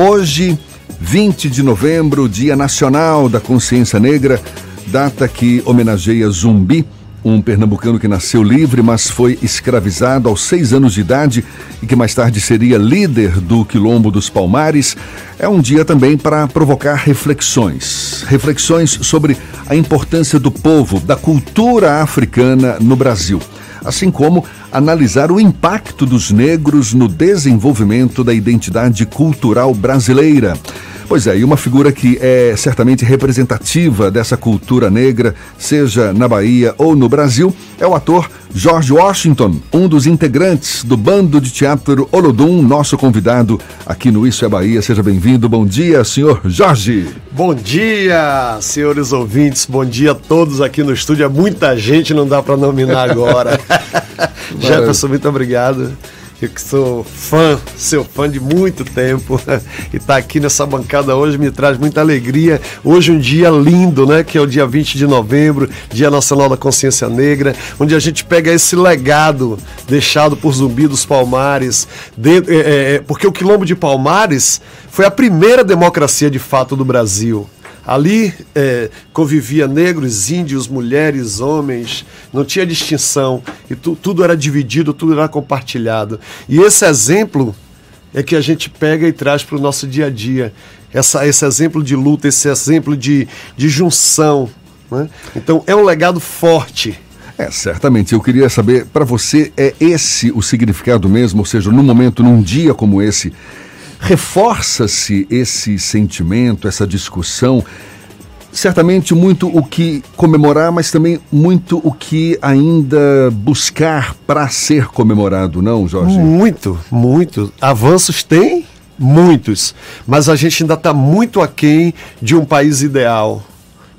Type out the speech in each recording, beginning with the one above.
Hoje, 20 de novembro, Dia Nacional da Consciência Negra, data que homenageia Zumbi, um pernambucano que nasceu livre, mas foi escravizado aos seis anos de idade e que mais tarde seria líder do Quilombo dos Palmares. É um dia também para provocar reflexões. Reflexões sobre a importância do povo, da cultura africana no Brasil assim como analisar o impacto dos negros no desenvolvimento da identidade cultural brasileira. Pois é, e uma figura que é certamente representativa dessa cultura negra, seja na Bahia ou no Brasil, é o ator George Washington, um dos integrantes do bando de teatro Olodum, nosso convidado aqui no Isso é Bahia. Seja bem-vindo. Bom dia, senhor Jorge. Bom dia, senhores ouvintes. Bom dia a todos aqui no estúdio. É muita gente, não dá para nominar agora. Jefferson, muito obrigado. Eu que sou fã, seu fã de muito tempo, e estar tá aqui nessa bancada hoje me traz muita alegria. Hoje um dia lindo, né? Que é o dia 20 de novembro, Dia Nacional da Consciência Negra, onde a gente pega esse legado deixado por Zumbi dos Palmares, de, é, é, porque o Quilombo de Palmares foi a primeira democracia de fato do Brasil. Ali é, convivia negros, índios, mulheres, homens, não tinha distinção e tu, tudo era dividido, tudo era compartilhado. E esse exemplo é que a gente pega e traz para o nosso dia a dia. Essa, esse exemplo de luta, esse exemplo de, de junção. Né? Então é um legado forte. É, certamente. Eu queria saber, para você, é esse o significado mesmo? Ou seja, num momento, num dia como esse, reforça-se esse sentimento, essa discussão. Certamente muito o que comemorar, mas também muito o que ainda buscar para ser comemorado, não, Jorge? Muito, muito. Avanços tem muitos, mas a gente ainda está muito aquém de um país ideal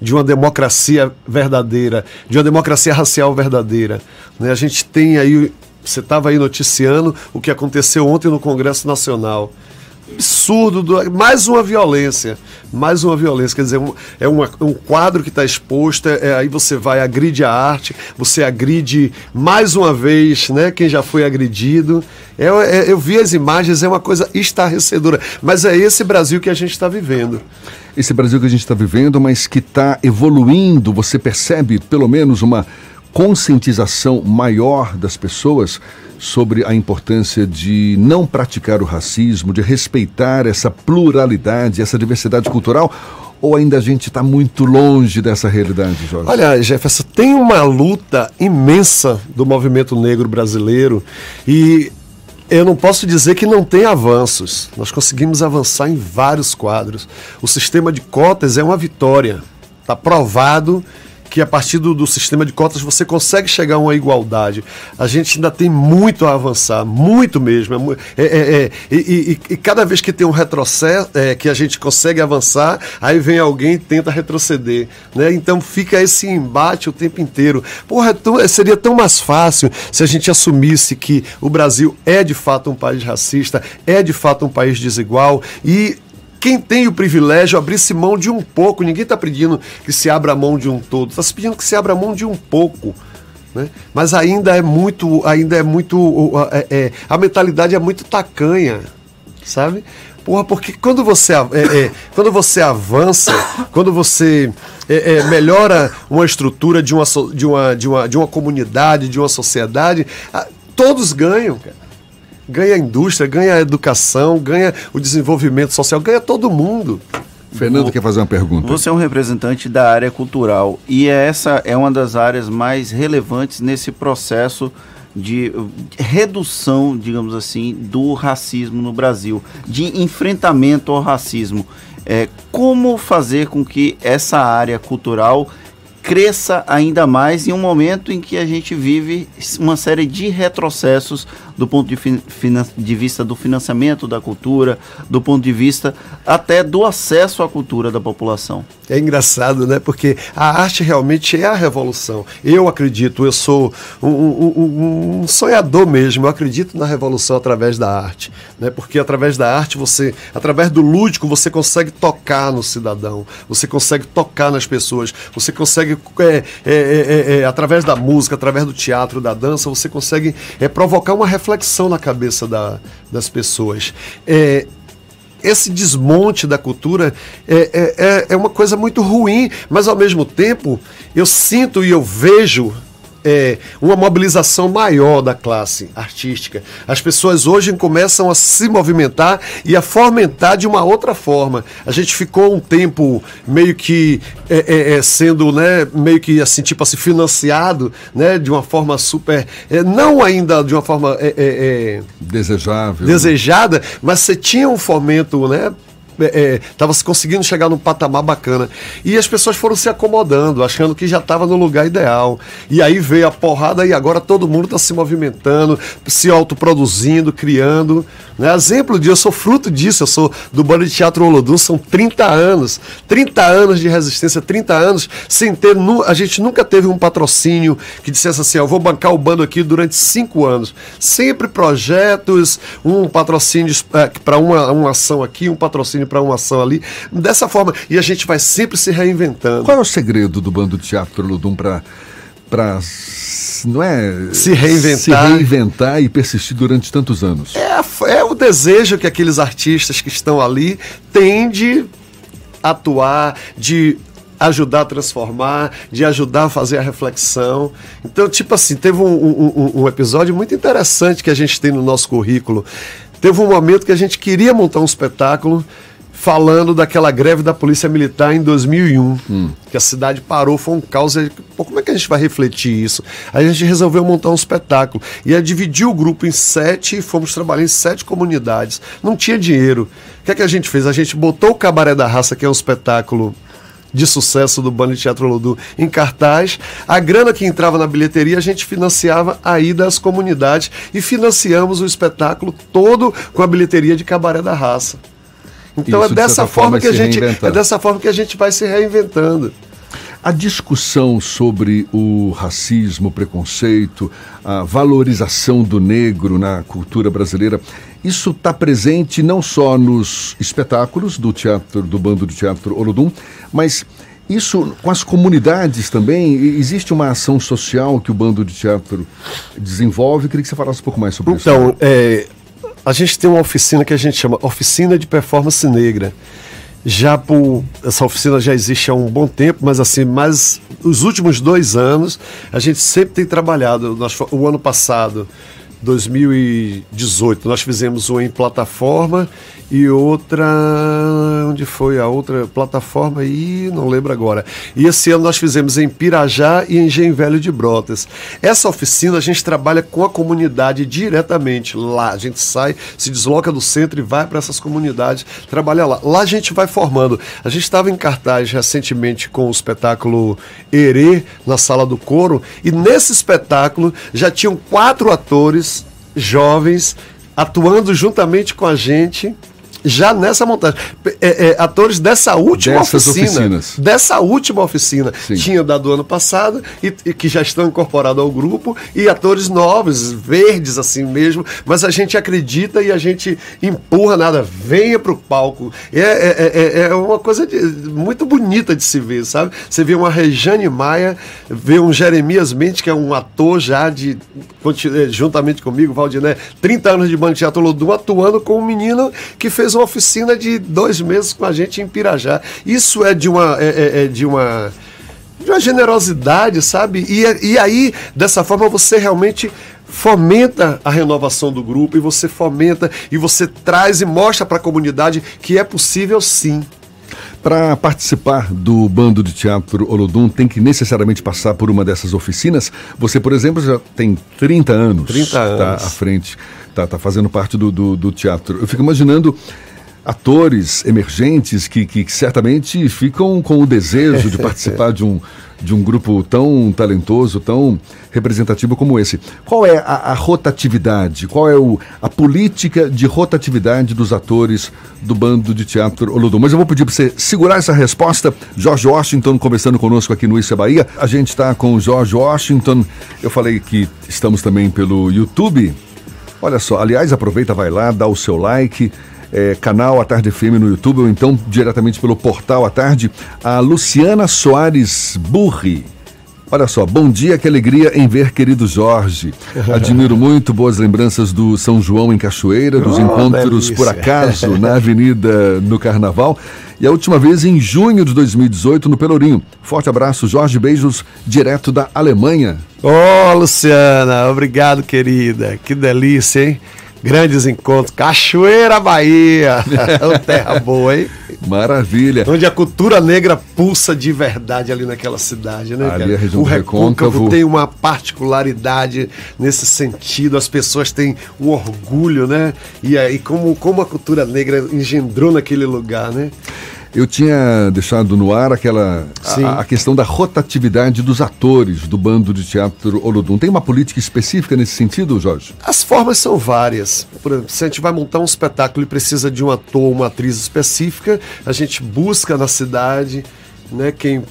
de uma democracia verdadeira, de uma democracia racial verdadeira. Né? A gente tem aí, você estava aí noticiando o que aconteceu ontem no Congresso Nacional absurdo, do, mais uma violência, mais uma violência, quer dizer, um, é uma, um quadro que está exposto, é, aí você vai, agride a arte, você agride mais uma vez, né, quem já foi agredido, é, é, eu vi as imagens, é uma coisa estarrecedora, mas é esse Brasil que a gente está vivendo. Esse Brasil que a gente está vivendo, mas que está evoluindo, você percebe pelo menos uma conscientização maior das pessoas sobre a importância de não praticar o racismo, de respeitar essa pluralidade, essa diversidade cultural? Ou ainda a gente está muito longe dessa realidade, Jorge? Olha, Jefferson, tem uma luta imensa do movimento negro brasileiro e eu não posso dizer que não tem avanços. Nós conseguimos avançar em vários quadros. O sistema de cotas é uma vitória. Está provado que a partir do, do, sistema de cotas você consegue chegar a uma igualdade. A gente ainda tem muito a avançar, muito mesmo. É, é, é, é e, e, e, cada vez que tem um retrocesso, é, que a gente consegue avançar, aí vem alguém e tenta retroceder. Né? Então fica esse embate o tempo inteiro. Porra, tão, seria tão mais fácil se a gente assumisse que o Brasil é de fato um país racista, é de fato um país desigual e quem tem o privilégio abrir-se mão de um pouco. Ninguém está pedindo que se abra mão de um todo, está se pedindo que se abra mão de um pouco. Né? Mas ainda é muito, ainda é muito, é, é, a mentalidade é muito tacanha, sabe? Porra, porque quando você, é, é quando você avança, quando você é, é, melhora uma estrutura de uma, de, uma, de, uma, de uma comunidade, de uma sociedade, todos ganham, ganha a indústria, ganha a educação, ganha o desenvolvimento social, ganha todo mundo. Fernando quer fazer uma pergunta. Você é um representante da área cultural e essa é uma das áreas mais relevantes nesse processo de redução, digamos assim, do racismo no Brasil, de enfrentamento ao racismo. É, como fazer com que essa área cultural cresça ainda mais em um momento em que a gente vive uma série de retrocessos do ponto de, de, vista do financiamento da cultura, do ponto de vista até do acesso à cultura da população. É engraçado, né? Porque a arte realmente é a revolução. Eu acredito, eu sou um, um, um sonhador mesmo, eu acredito na revolução através da arte. Né? Porque através da arte, você, através do lúdico, você consegue tocar no cidadão, você consegue tocar nas pessoas, você consegue, é, é, é, é através da música, através do teatro, da dança, você consegue provocar uma reflexão reflexão na cabeça da, das pessoas. É, esse desmonte da cultura é, é, é, é uma coisa muito ruim, mas ao mesmo tempo eu sinto e eu vejo é, uma mobilização maior da classe artística. As pessoas hoje começam a se movimentar e a fomentar de uma outra forma. A gente ficou um tempo meio que é, é, é sendo, né, meio que assim, tipo assim, financiado, né, de uma forma super, é, não ainda de uma forma é, desejável, desejada, mas você tinha um fomento, né, estava é, se conseguindo chegar num patamar bacana. E as pessoas foram se acomodando, achando que já estava no lugar ideal. E aí veio a porrada e agora todo mundo está se movimentando, se autoproduzindo, criando. Né? Exemplo disso, eu sou fruto disso, eu sou do Bando de Teatro Olodum, são 30 anos. 30 anos de resistência, 30 anos sem ter. A gente nunca teve um patrocínio que dissesse assim: eu vou bancar o bando aqui durante cinco anos. Sempre projetos, um patrocínio é, para uma, uma ação aqui, um patrocínio para uma ação ali. Dessa forma, e a gente vai sempre se reinventando. Qual é o segredo do Bando de Teatro Ludum para para não é se reinventar se reinventar e persistir durante tantos anos é, é o desejo que aqueles artistas que estão ali têm de atuar de ajudar a transformar, de ajudar a fazer a reflexão. Então, tipo assim, teve um, um, um, episódio muito interessante que a gente tem no nosso currículo. Teve um momento que a gente queria montar um espetáculo falando daquela greve da Polícia Militar em 2001, hum. que a cidade parou, foi um caos. Pô, como é que a gente vai refletir isso? Aí a gente resolveu montar um espetáculo. E aí dividiu o grupo em sete e fomos trabalhar em sete comunidades. Não tinha dinheiro. O que é que a gente fez? A gente botou o Cabaré da Raça, que é um espetáculo de sucesso do Bando de Teatro Lodu em cartaz. A grana que entrava na bilheteria a gente financiava a ida às comunidades e financiamos o espetáculo todo com a bilheteria de Cabaré da Raça. Então Isso, é dessa forma, forma que a gente é dessa forma que a gente vai se reinventando. A discussão sobre o racismo, o preconceito, a valorização do negro na cultura brasileira, isso está presente não só nos espetáculos do teatro, do bando de teatro Olodum, mas isso com as comunidades também. Existe uma ação social que o bando de teatro desenvolve. Eu queria que você falasse um pouco mais sobre então, isso. Então, é, a gente tem uma oficina que a gente chama Oficina de Performance Negra. Já por essa oficina já existe há um bom tempo, mas assim, mas os últimos dois anos a gente sempre tem trabalhado. Nós, o ano passado 2018. Nós fizemos uma em plataforma e outra. Onde foi a outra plataforma? E não lembro agora. E esse ano nós fizemos em Pirajá e em Gen Velho de Brotas. Essa oficina a gente trabalha com a comunidade diretamente lá. A gente sai, se desloca do centro e vai para essas comunidades trabalhar lá. Lá a gente vai formando. A gente estava em cartaz recentemente com o espetáculo Herê na Sala do Coro e nesse espetáculo já tinham quatro atores jovens atuando juntamente com a gente já nessa montagem. É, é, atores dessa última Dessas oficina. Oficinas. Dessa última oficina. Sim. Tinha da do ano passado e, e, que já estão incorporados ao grupo, e atores novos, verdes assim mesmo, mas a gente acredita e a gente empurra nada, venha para o palco. É, é, é, é, uma coisa de, muito bonita de se ver, sabe? Você vê uma Rejane Maia, vê um Jeremias Mendes, que é um ator já de, juntamente comigo, Valdiné, 30 anos de banco de teatro Lodum, atuando com um menino que fez fez uma oficina de dois meses com a gente em Pirajá. Isso é de uma. É, é, é de uma de uma generosidade, sabe? E, e aí, dessa forma, você realmente fomenta a renovação do grupo e você fomenta e você traz e mostra para a comunidade que é possível sim. Para participar do bando de teatro Olodum, tem que necessariamente passar por uma dessas oficinas. Você, por exemplo, já tem 30 anos. 30 anos. Tá à frente tá, tá fazendo parte do, do, do teatro. Eu fico imaginando atores emergentes que, que, certamente ficam com o desejo de participar de um, de um grupo tão talentoso, tão representativo como esse. Qual é a, a rotatividade? Qual é o, a política de rotatividade dos atores do bando de teatro Olodum? Mas eu vou pedir para você segurar essa resposta. George Washington conversando conosco aqui no Isso é Bahia. A gente está com o George Washington. Eu falei que estamos também pelo YouTube. Olha só, aliás, aproveita, vai lá, dá o seu like. É, canal A Tarde FM no YouTube ou então diretamente pelo portal A Tarde. A Luciana Soares Burri Olha só, bom dia, que alegria em ver querido Jorge. Admiro muito boas lembranças do São João em Cachoeira, dos Oh, encontros delícia. por acaso na Avenida no Carnaval e a última vez em junho de 2018 no Pelourinho. Forte abraço, Jorge, beijos direto da Alemanha. Ô, Luciana, obrigado, querida. Que delícia, hein? Grandes encontros. Cachoeira, Bahia. Ô, Terra boa, hein? Maravilha. Onde a cultura negra pulsa de verdade ali naquela cidade, né, Ali cara? a região o Recôncavo. tem uma particularidade nesse sentido, as pessoas têm um orgulho, né? E aí, como, como a cultura negra engendrou naquele lugar, né? Eu tinha deixado no ar aquela a, a questão da rotatividade dos atores do bando de teatro Olodum. Tem uma política específica nesse sentido, Jorge? As formas são várias. Por exemplo, se a gente vai montar um espetáculo e precisa de um ator, uma atriz específica, a gente busca na cidade, né, quem,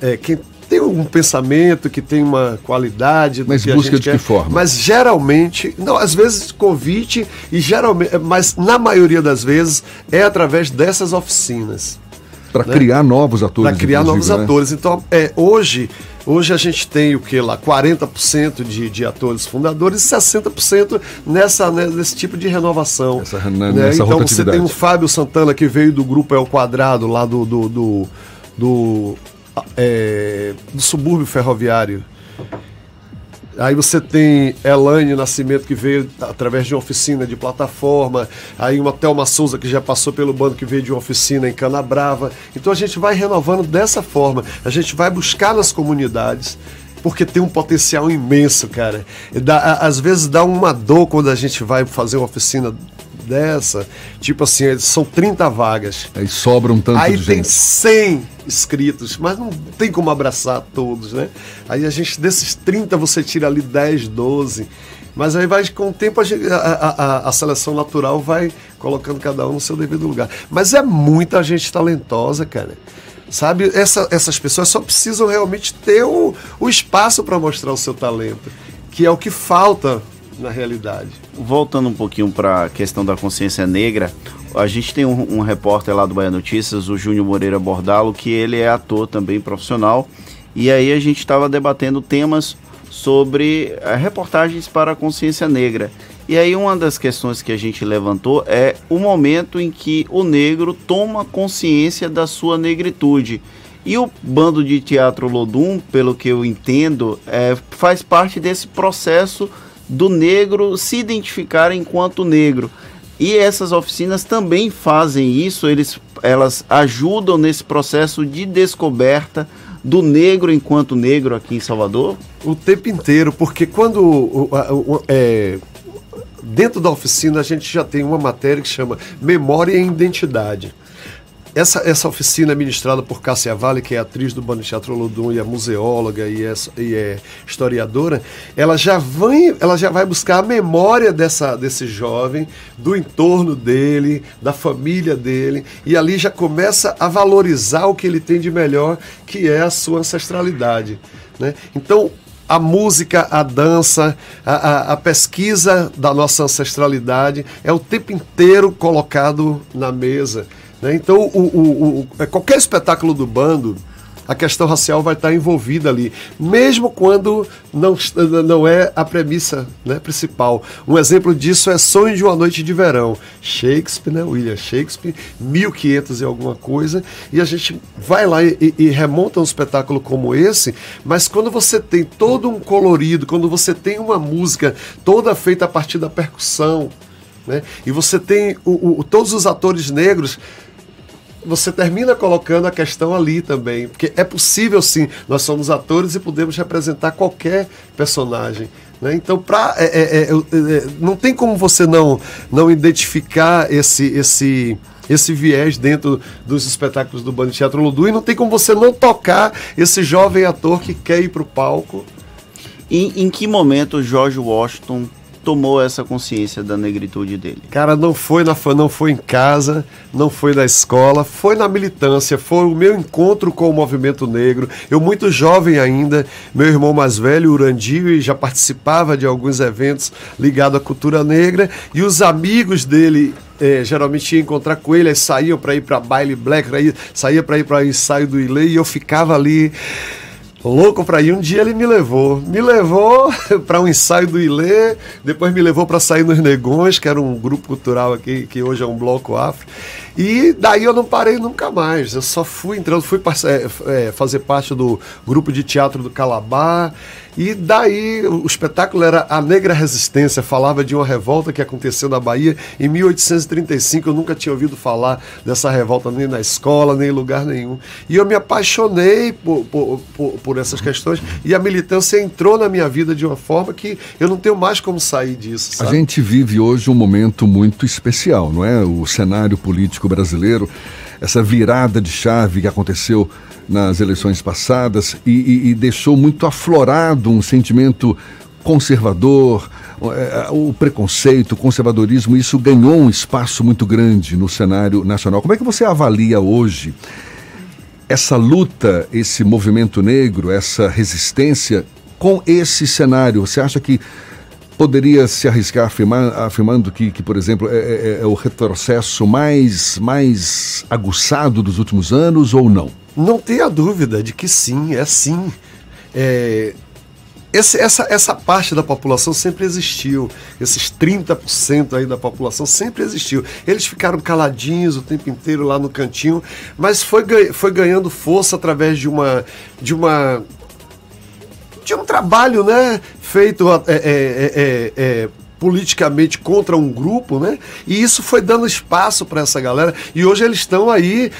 é, quem tem um pensamento, que tem uma qualidade. Mas que busca de que forma? Mas geralmente, não, às vezes convite e geralmente, mas na maioria das vezes é através dessas oficinas Para Né? criar novos atores. para criar novos né? atores. Então, é, hoje, hoje a gente tem o que lá? 40% de, de atores fundadores e 60% nessa, né, nesse tipo de renovação. Essa- na- né? nessa Então você tem o Fábio Santana que veio do grupo El Quadrado, lá do. do, do, do, é, do subúrbio ferroviário. Aí você tem Elaine Nascimento, que veio através de uma oficina de plataforma. Aí uma Thelma Souza, que já passou pelo bando, que veio de uma oficina em Canabrava. Então a gente vai renovando dessa forma. A gente vai buscar nas comunidades. Porque tem um potencial imenso, cara. Dá- às vezes dá uma dor quando a gente vai fazer uma oficina dessa. Tipo assim, são 30 vagas. Aí sobra um tanto Aí de tem gente. 100 inscritos, mas não tem como abraçar todos, né? Aí a gente, desses 30, você tira ali 10, 12. Mas aí vai, com o tempo, a, gente- a- a- a- a seleção natural vai colocando cada um no seu devido lugar. Mas é muita gente talentosa, cara. Sabe, Essa- essas pessoas só precisam realmente ter o, o espaço para mostrar o seu talento, que é o que falta na realidade. Voltando um pouquinho para a questão da consciência negra, a gente tem um, um repórter lá do Bahia Notícias, o Júnior Moreira Bordalo, que ele é ator também profissional, e aí a gente estava debatendo temas sobre eh, reportagens para a consciência negra. E aí uma das questões que a gente levantou é o momento em que o negro toma consciência da sua negritude. E o bando de teatro Lodum, pelo que eu entendo, é, faz parte desse processo do negro se identificar enquanto negro. E essas oficinas também fazem isso, eles, elas ajudam nesse processo de descoberta do negro enquanto negro aqui em Salvador. O tempo inteiro, porque quando é, dentro da oficina a gente já tem uma matéria que chama Memória e Identidade. Essa, essa oficina é ministrada por Cássia Vale, que é atriz do Bando Teatro Lodum e é museóloga e é, e é historiadora, ela já, vai, ela já vai buscar a memória dessa, desse jovem, do entorno dele, da família dele, e ali já começa a valorizar o que ele tem de melhor, que é a sua ancestralidade. Né? Então, a música, a dança, a, a- a pesquisa da nossa ancestralidade é o tempo inteiro colocado na mesa. Né? Então, o, o- o- qualquer espetáculo do bando, a questão racial vai estar envolvida ali, mesmo quando não, não é a premissa né, principal. Um exemplo disso é Sonho de uma Noite de Verão. Shakespeare, né, William Shakespeare, 1500 e alguma coisa, e a gente vai lá e, e remonta um espetáculo como esse, mas quando você tem todo um colorido, quando você tem uma música toda feita a partir da percussão, né, e você tem o- o- todos os atores negros você termina colocando a questão ali também. Porque é possível sim, nós somos atores e podemos representar qualquer personagem. né? Então, pra, é, é, é, é, não tem como você não, não identificar esse, esse, esse viés dentro dos espetáculos do Bando Teatro Ludu e não tem como você não tocar esse jovem ator que quer ir para o palco. E em que momento George Washington tomou essa consciência da negritude dele? Cara, não foi na não foi em casa, não foi na escola, foi na militância, foi o meu encontro com o movimento negro. Eu muito jovem ainda, meu irmão mais velho, Urandio, já participava de alguns eventos ligados à cultura negra e os amigos dele eh, geralmente ia encontrar com ele, aí saíam para ir para baile black, aí saía para ir para ensaio do Ilê e eu ficava ali louco para ir. Um dia ele me levou. Me levou para um ensaio do Ilê, depois me levou para sair nos Negões, que era um grupo cultural aqui, que hoje é um bloco afro. E daí eu não parei nunca mais. Eu só fui entrando, fui é, é, fazer parte do grupo de teatro do Calabar. E daí o espetáculo era A Negra Resistência, falava de uma revolta que aconteceu na Bahia em 1835. Eu nunca tinha ouvido falar dessa revolta nem na escola, nem em lugar nenhum. E eu me apaixonei por, por, por, por essas questões e a militância entrou na minha vida de uma forma que eu não tenho mais como sair disso. Sabe? A gente vive hoje um momento muito especial, não é? O cenário político brasileiro, essa virada de chave que aconteceu nas eleições passadas e, e, e deixou muito aflorado um sentimento conservador, é, o preconceito, o conservadorismo, isso ganhou um espaço muito grande no cenário nacional. Como é que você avalia hoje essa luta, esse movimento negro, essa resistência com esse cenário? Você acha que poderia se arriscar afirmar, afirmando que, que, por exemplo, é, é, é o retrocesso mais, mais aguçado dos últimos anos ou não? Não tenha dúvida de que sim, é sim. É, esse, essa, essa parte da população sempre existiu. Esses 30% aí da população sempre existiu. Eles ficaram caladinhos o tempo inteiro lá no cantinho, mas foi, foi ganhando força através de uma. De uma de um trabalho né, feito é, é, é, é politicamente contra um grupo, né? E isso foi dando espaço para essa galera. E hoje eles estão aí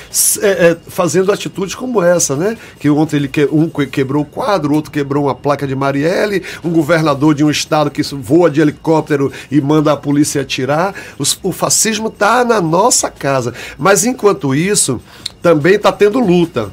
é, é, fazendo atitudes como essa, né? Que ontem ele que, um quebrou o quadro, outro quebrou uma placa de Marielle, um governador de um estado que voa de helicóptero e manda a polícia atirar. O fascismo está na nossa casa. Mas enquanto isso, também está tendo luta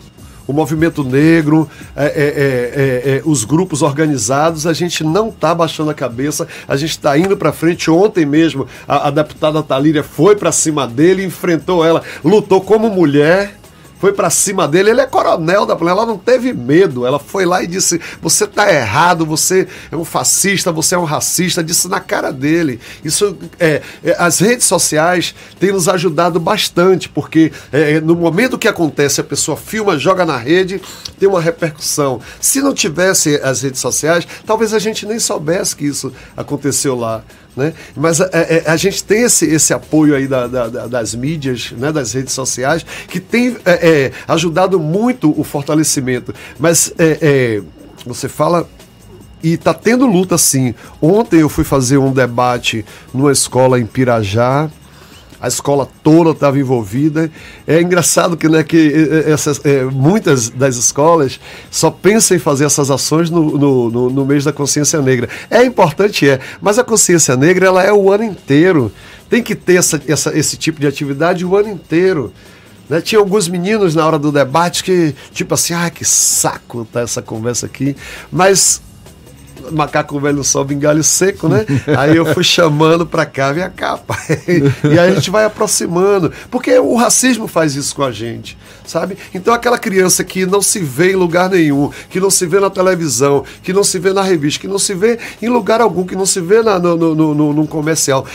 o movimento negro, é, é, é, é, os grupos organizados, a gente não está baixando a cabeça, a gente está indo para frente. Ontem mesmo, a, a deputada Talíria foi para cima dele, enfrentou ela, lutou como mulher foi para cima dele. Ele é coronel da polícia. Ela não teve medo. Ela foi lá e disse: Você tá errado, você é um fascista, você é um racista. Disse na cara dele. Isso é, é as redes sociais têm nos ajudado bastante, porque é, no momento que acontece, a pessoa filma, joga na rede, tem uma repercussão. Se não tivesse as redes sociais, talvez a gente nem soubesse que isso aconteceu lá. Né? Mas a, a, é, é, a, gente tem esse, esse apoio aí da, da, das mídias, né, das redes sociais, que tem é, é, ajudado muito o fortalecimento. Mas é, é você fala e está tendo luta sim. Ontem eu fui fazer um debate numa escola em Pirajá, a escola toda estava envolvida. É engraçado que, né, que é, é, essas, é, muitas das escolas só pensam em fazer essas ações no, no, no, no, mês da consciência negra. É importante, é, mas a consciência negra ela é o ano inteiro. Tem que ter essa, essa, esse tipo de atividade o ano inteiro. Né? Tinha alguns meninos na hora do debate que, tipo assim, ah, que saco tá essa conversa aqui. Mas macaco velho sobe em galho seco, né? Aí eu fui chamando pra cá, vem cá, pai. E aí a gente vai aproximando. Porque o racismo faz isso com a gente, sabe? Então aquela criança que não se vê em lugar nenhum, que não se vê na televisão, que não se vê na revista, que não se vê em lugar algum, que não se vê na, no, no, no, no comercial.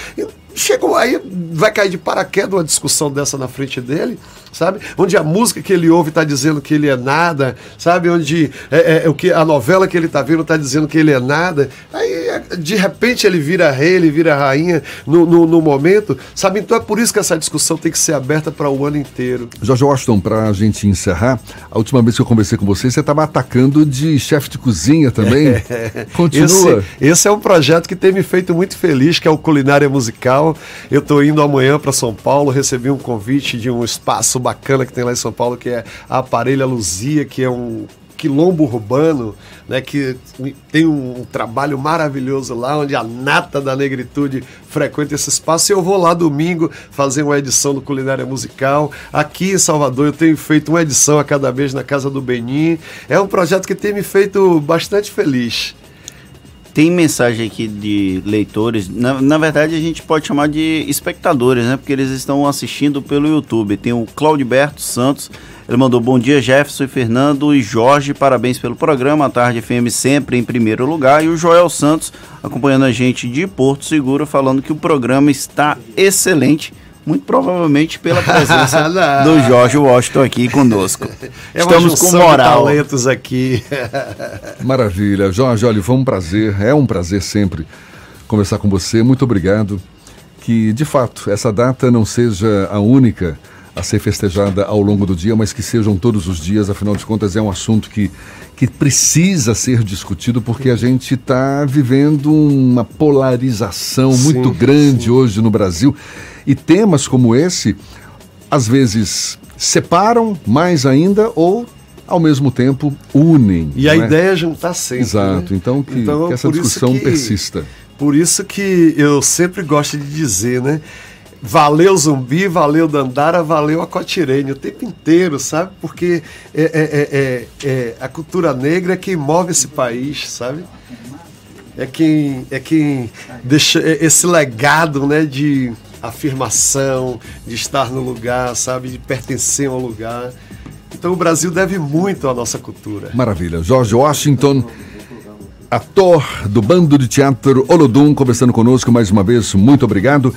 Chegou aí, vai cair de paraquedas uma discussão dessa na frente dele sabe? Onde a música que ele ouve está dizendo que ele é nada, sabe? Onde é, é, é o que a novela que ele está vendo está dizendo que ele é nada. Aí, de repente, ele vira rei, ele vira rainha no, no, no momento, sabe? Então é por isso que essa discussão tem que ser aberta para o ano inteiro. Jorge Washington, para a gente encerrar, a última vez que eu conversei com você, você estava atacando de chefe de cozinha também. É. Continua. Esse, esse, é um projeto que tem me feito muito feliz, que é o Culinária Musical. Eu estou indo amanhã para São Paulo, recebi um convite de um espaço bacana que tem lá em São Paulo, que é a Aparelha Luzia, que é um quilombo urbano, né, que tem um, trabalho maravilhoso lá, onde a nata da negritude frequenta esse espaço. E eu vou lá domingo fazer uma edição do Culinária Musical. Aqui em Salvador eu tenho feito uma edição a cada vez na Casa do Benin. É um projeto que tem me feito bastante feliz. Tem mensagem aqui de leitores, na, na verdade a gente pode chamar de espectadores, né? Porque eles estão assistindo pelo YouTube. Tem o Claudiberto Santos, ele mandou bom dia Jefferson Fernando e Jorge, parabéns pelo programa, a Tarde FM sempre em primeiro lugar. E o Joel Santos acompanhando a gente de Porto Seguro, falando que o programa está excelente muito provavelmente pela presença do Jorge Washington aqui conosco. É Estamos com moral. talentos aqui. Maravilha. Jorge, olha, foi um prazer, é um prazer sempre conversar com você. Muito obrigado. Que, de fato, essa data não seja a única a ser festejada ao longo do dia, mas que sejam todos os dias, afinal de contas é um assunto que, que precisa ser discutido porque a gente está vivendo uma polarização sim, muito grande sim. hoje no Brasil e temas como esse às vezes separam mais ainda ou ao mesmo tempo unem. E a é? ideia é juntar sempre. Exato, né? então, que, então que essa discussão que, persista. Por isso que eu sempre gosto de dizer, né? Valeu Zumbi, valeu Dandara, valeu a Cotirene o tempo inteiro, sabe? Porque é, é, é, é, é a cultura negra é quem move esse país, sabe? É quem, é quem deixa é, esse legado né, de afirmação, de estar no lugar, sabe? De pertencer ao lugar. Então o Brasil deve muito à nossa cultura. Maravilha. Jorge Washington ator do bando de teatro Olodum, conversando conosco mais uma vez. Muito obrigado.